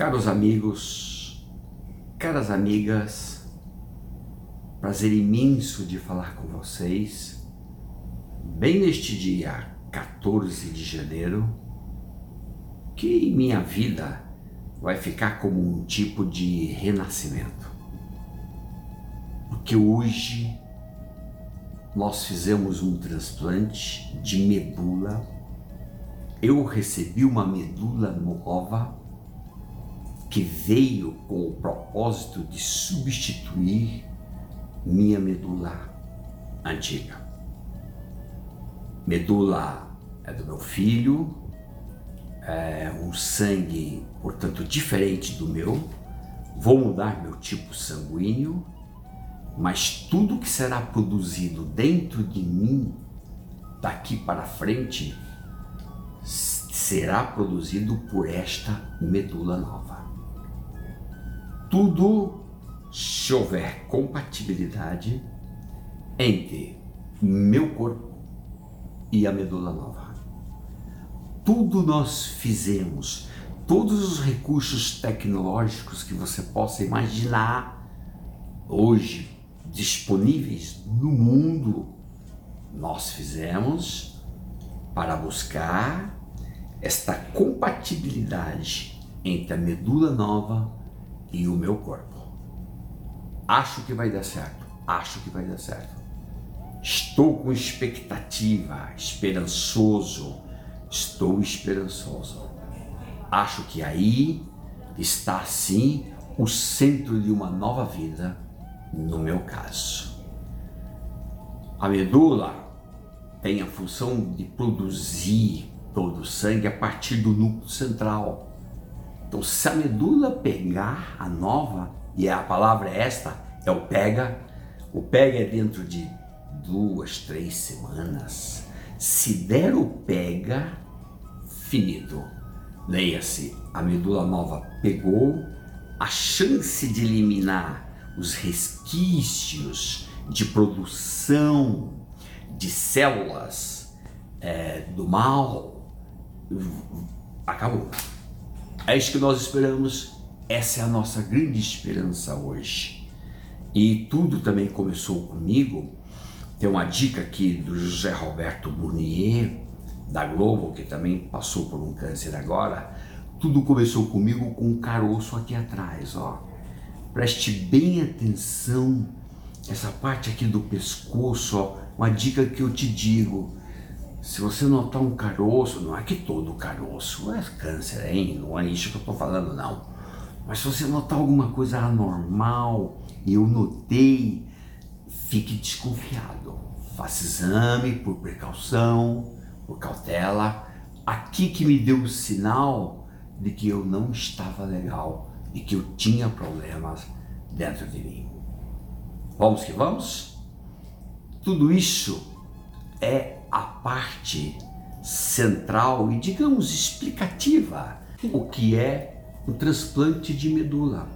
Caros amigos, caras amigas, prazer imenso de falar com vocês, bem neste dia 14 de janeiro, que em minha vida vai ficar como um tipo de renascimento. Porque hoje nós fizemos um transplante de medula. Eu recebi uma medula nova que veio com o propósito de substituir minha medula antiga. Medula é do meu filho, é um sangue, portanto, diferente do meu. Vou mudar meu tipo sanguíneo, mas tudo que será produzido dentro de mim daqui para frente será produzido por esta medula nova tudo se houver compatibilidade entre meu corpo e a medula nova. Tudo nós fizemos, todos os recursos tecnológicos que você possa imaginar hoje disponíveis no mundo, nós fizemos para buscar esta compatibilidade entre a medula nova e o meu corpo. Acho que vai dar certo, acho que vai dar certo. Estou com expectativa, esperançoso, estou esperançoso. Acho que aí está sim o centro de uma nova vida, no meu caso. A medula tem a função de produzir todo o sangue a partir do núcleo central então, se a medula pegar a nova, e a palavra é esta, é o pega, o pega é dentro de duas, três semanas. Se der o pega, finito. Leia-se, a medula nova pegou, a chance de eliminar os resquícios de produção de células é, do mal acabou. É isso que nós esperamos, essa é a nossa grande esperança hoje. E tudo também começou comigo. Tem uma dica aqui do José Roberto Burnier, da Globo, que também passou por um câncer agora. Tudo começou comigo com um caroço aqui atrás, ó. Preste bem atenção essa parte aqui do pescoço, ó. Uma dica que eu te digo se você notar um caroço, não é que todo caroço é câncer, hein? Não é isso que eu estou falando, não. Mas se você notar alguma coisa anormal, e eu notei, fique desconfiado. Faça exame por precaução, por cautela. Aqui que me deu o sinal de que eu não estava legal, de que eu tinha problemas dentro de mim. Vamos que vamos? Tudo isso é a parte central e, digamos, explicativa o que é o transplante de medula.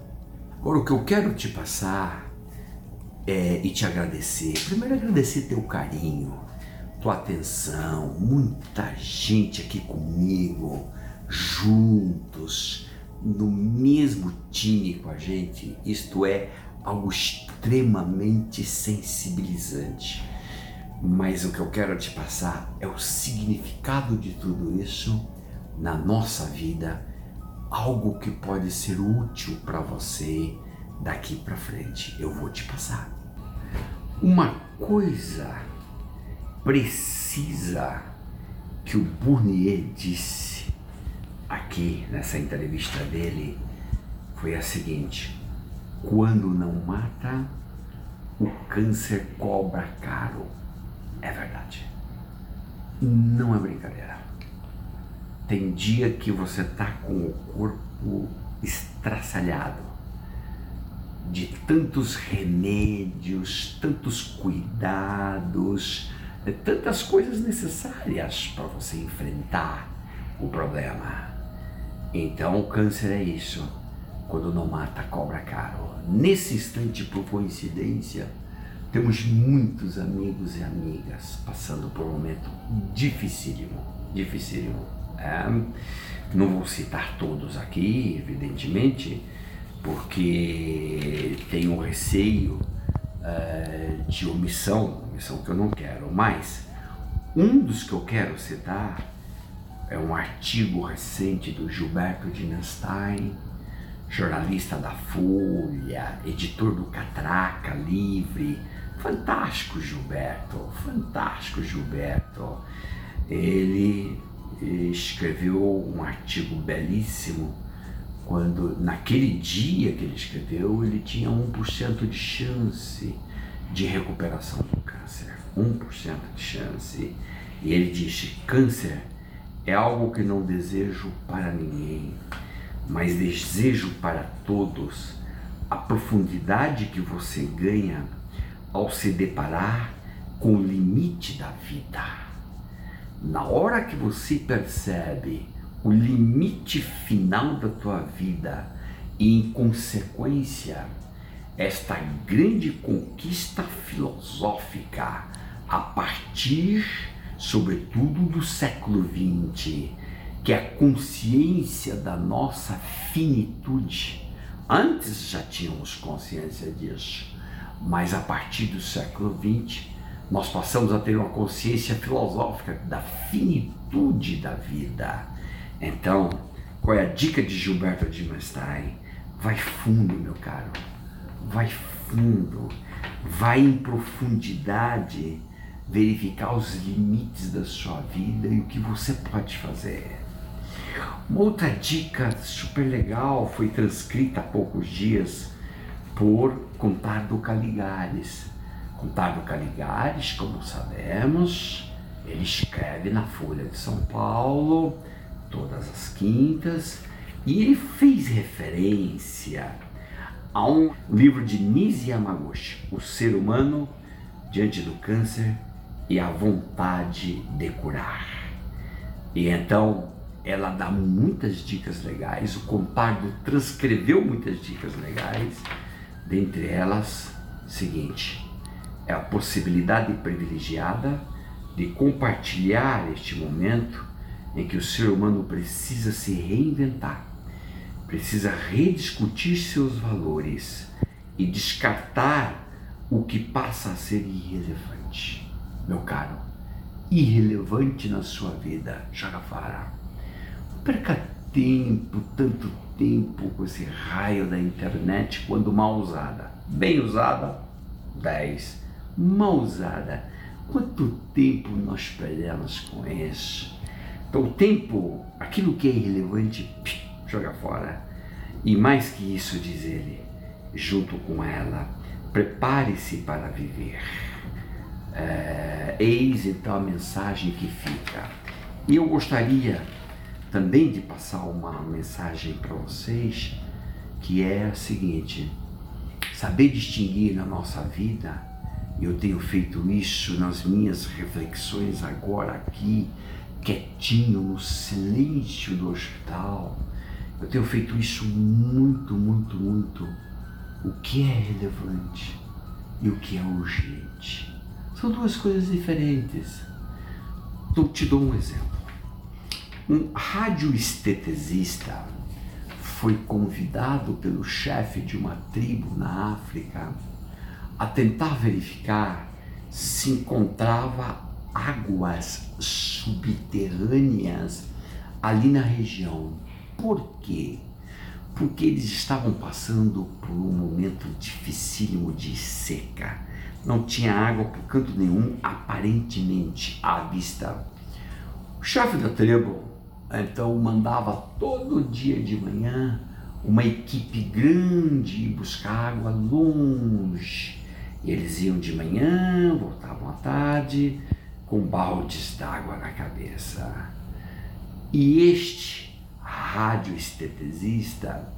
Agora, o que eu quero te passar é, e te agradecer, primeiro agradecer teu carinho, tua atenção, muita gente aqui comigo, juntos, no mesmo time com a gente, isto é algo extremamente sensibilizante. Mas o que eu quero te passar é o significado de tudo isso na nossa vida, algo que pode ser útil para você daqui para frente. Eu vou te passar. Uma coisa precisa que o Burnier disse aqui nessa entrevista dele foi a seguinte: quando não mata, o câncer cobra caro. É verdade. Não é brincadeira. Tem dia que você tá com o corpo estraçalhado de tantos remédios, tantos cuidados, tantas coisas necessárias para você enfrentar o problema. Então o câncer é isso. Quando não mata, cobra caro. Nesse instante, por coincidência, temos muitos amigos e amigas passando por um momento dificílimo, dificílimo. É, Não vou citar todos aqui, evidentemente, porque tenho receio uh, de omissão, omissão que eu não quero, mas um dos que eu quero citar é um artigo recente do Gilberto Dinenstein, jornalista da Folha, editor do Catraca Livre. Fantástico Gilberto, fantástico Gilberto. Ele escreveu um artigo belíssimo quando naquele dia que ele escreveu ele tinha 1% de chance de recuperação do câncer. 1% de chance. E ele disse: câncer é algo que não desejo para ninguém, mas desejo para todos a profundidade que você ganha ao se deparar com o limite da vida. Na hora que você percebe o limite final da tua vida e, em consequência, esta grande conquista filosófica a partir sobretudo do século XX, que é a consciência da nossa finitude. Antes já tínhamos consciência disso, mas a partir do século XX nós passamos a ter uma consciência filosófica da finitude da vida. Então, qual é a dica de Gilberto de Mestai? Vai fundo, meu caro, vai fundo, vai em profundidade verificar os limites da sua vida e o que você pode fazer. Uma outra dica super legal foi transcrita há poucos dias por Contardo Caligares. Contardo Caligares, como sabemos, ele escreve na Folha de São Paulo todas as quintas e ele fez referência a um livro de Nisi Yamaguchi, O Ser Humano Diante do Câncer e a vontade de curar. E então ela dá muitas dicas legais, o Compardo transcreveu muitas dicas legais, dentre elas, seguinte, é a possibilidade privilegiada de compartilhar este momento em que o ser humano precisa se reinventar, precisa rediscutir seus valores e descartar o que passa a ser irrelevante. Meu caro, irrelevante na sua vida, joga perca tempo, tanto tempo com esse raio da internet quando mal usada. Bem usada, 10. Mal usada, quanto tempo nós perdemos com isso? Então, o tempo, aquilo que é irrelevante, joga fora. E mais que isso, diz ele, junto com ela, prepare-se para viver. É, eis então a mensagem que fica. E eu gostaria também de passar uma mensagem para vocês que é a seguinte: saber distinguir na nossa vida, eu tenho feito isso nas minhas reflexões agora aqui, quietinho, no silêncio do hospital. Eu tenho feito isso muito, muito, muito. O que é relevante e o que é urgente. São duas coisas diferentes. Então, te dou um exemplo. Um radioestetesista foi convidado pelo chefe de uma tribo na África a tentar verificar se encontrava águas subterrâneas ali na região. Por quê? Porque eles estavam passando por um momento dificílimo de seca não tinha água por canto nenhum, aparentemente, à vista. O chefe da tribo então mandava todo dia de manhã uma equipe grande buscar água longe. E eles iam de manhã, voltavam à tarde, com baldes d'água na cabeça. E este radioestetesista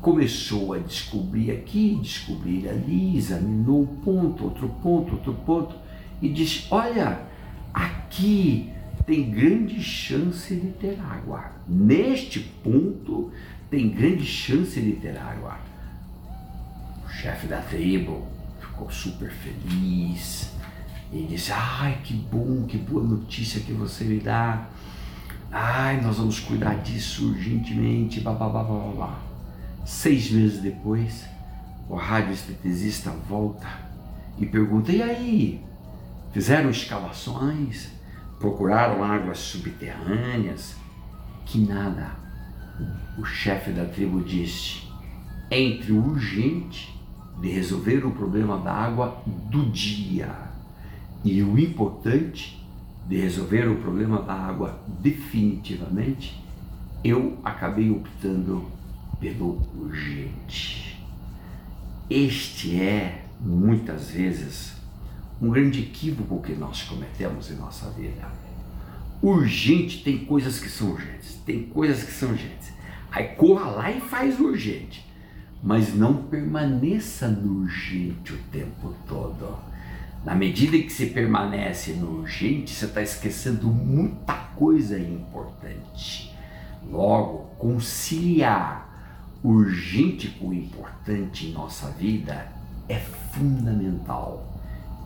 começou a descobrir aqui, descobrir ali, examinou um ponto, outro ponto, outro ponto e disse: Olha, aqui tem grande chance de ter água. Neste ponto tem grande chance de ter água. O chefe da tribo ficou super feliz e disse: Ai, que bom, que boa notícia que você me dá. Ai, nós vamos cuidar disso urgentemente, blá. Seis meses depois, o radioesteticista volta e pergunta: e aí? Fizeram escavações? Procuraram águas subterrâneas? Que nada. O chefe da tribo disse: entre o urgente de resolver o problema da água do dia e o importante de resolver o problema da água definitivamente, eu acabei optando pelo urgente. Este é, muitas vezes, um grande equívoco que nós cometemos em nossa vida. Urgente tem coisas que são urgentes, tem coisas que são urgentes. Aí corra lá e faz urgente, mas não permaneça no urgente o tempo todo. Na medida que se permanece no urgente, você está esquecendo muita coisa importante. Logo, conciliar urgente com o importante em nossa vida é fundamental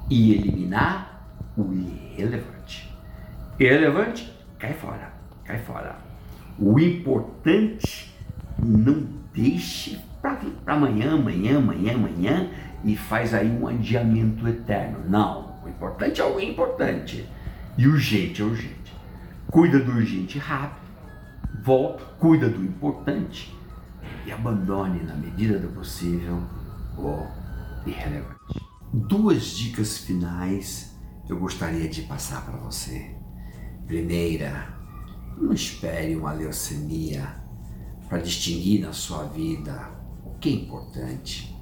e eliminar o irrelevante. Irrelevante, cai fora, cai fora. O importante, não deixe para amanhã, amanhã, amanhã, amanhã e faz aí um adiamento eterno. Não, o importante é o importante e urgente é urgente. Cuida do urgente rápido, volta, cuida do importante e abandone na medida do possível o irrelevante. Duas dicas finais eu gostaria de passar para você. Primeira, não espere uma leucemia para distinguir na sua vida o que é importante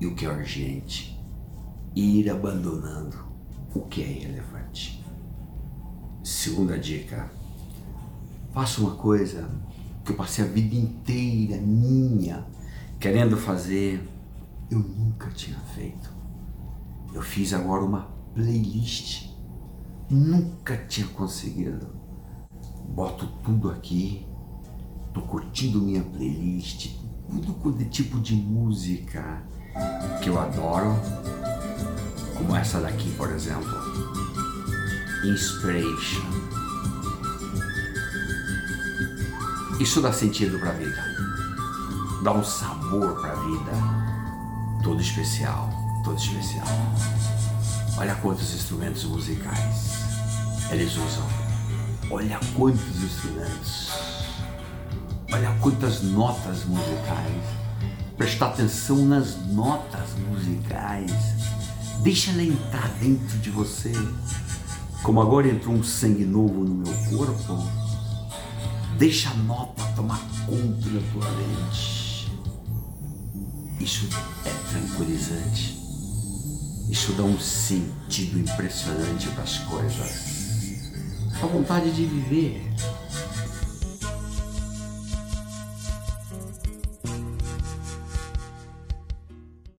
e o que é urgente e ir abandonando o que é irrelevante. Segunda dica, faça uma coisa que eu passei a vida inteira minha querendo fazer, eu nunca tinha feito. Eu fiz agora uma playlist, nunca tinha conseguido. Boto tudo aqui, tô curtindo minha playlist, tudo de tipo de música que eu adoro, como essa daqui, por exemplo, Inspiration. Isso dá sentido para a vida, dá um sabor para a vida, todo especial, todo especial. Olha quantos instrumentos musicais eles usam. Olha quantos instrumentos. Olha quantas notas musicais. Prestar atenção nas notas musicais. Deixa ela entrar dentro de você. Como agora entrou um sangue novo no meu corpo, Deixa a nota tomar conta da tua mente. Isso é tranquilizante. Isso dá um sentido impressionante para as coisas. A vontade de viver.